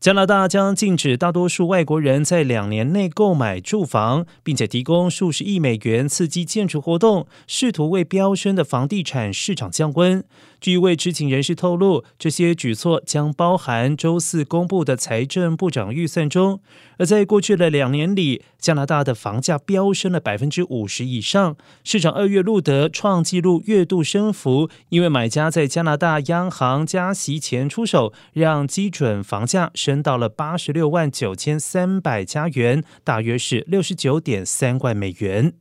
加拿大将禁止大多数外国人在两年内购买住房，并且提供数十亿美元刺激建筑活动，试图为飙升的房地产市场降温。据一位知情人士透露，这些举措将包含周四公布的财政部长预算中。而在过去的两年里，加拿大的房价飙升了百分之五十以上，市场二月录得创纪录月度升幅，因为买家在加拿大央行加息前出手，让基准房价升到了八十六万九千三百加元，大约是六十九点三万美元。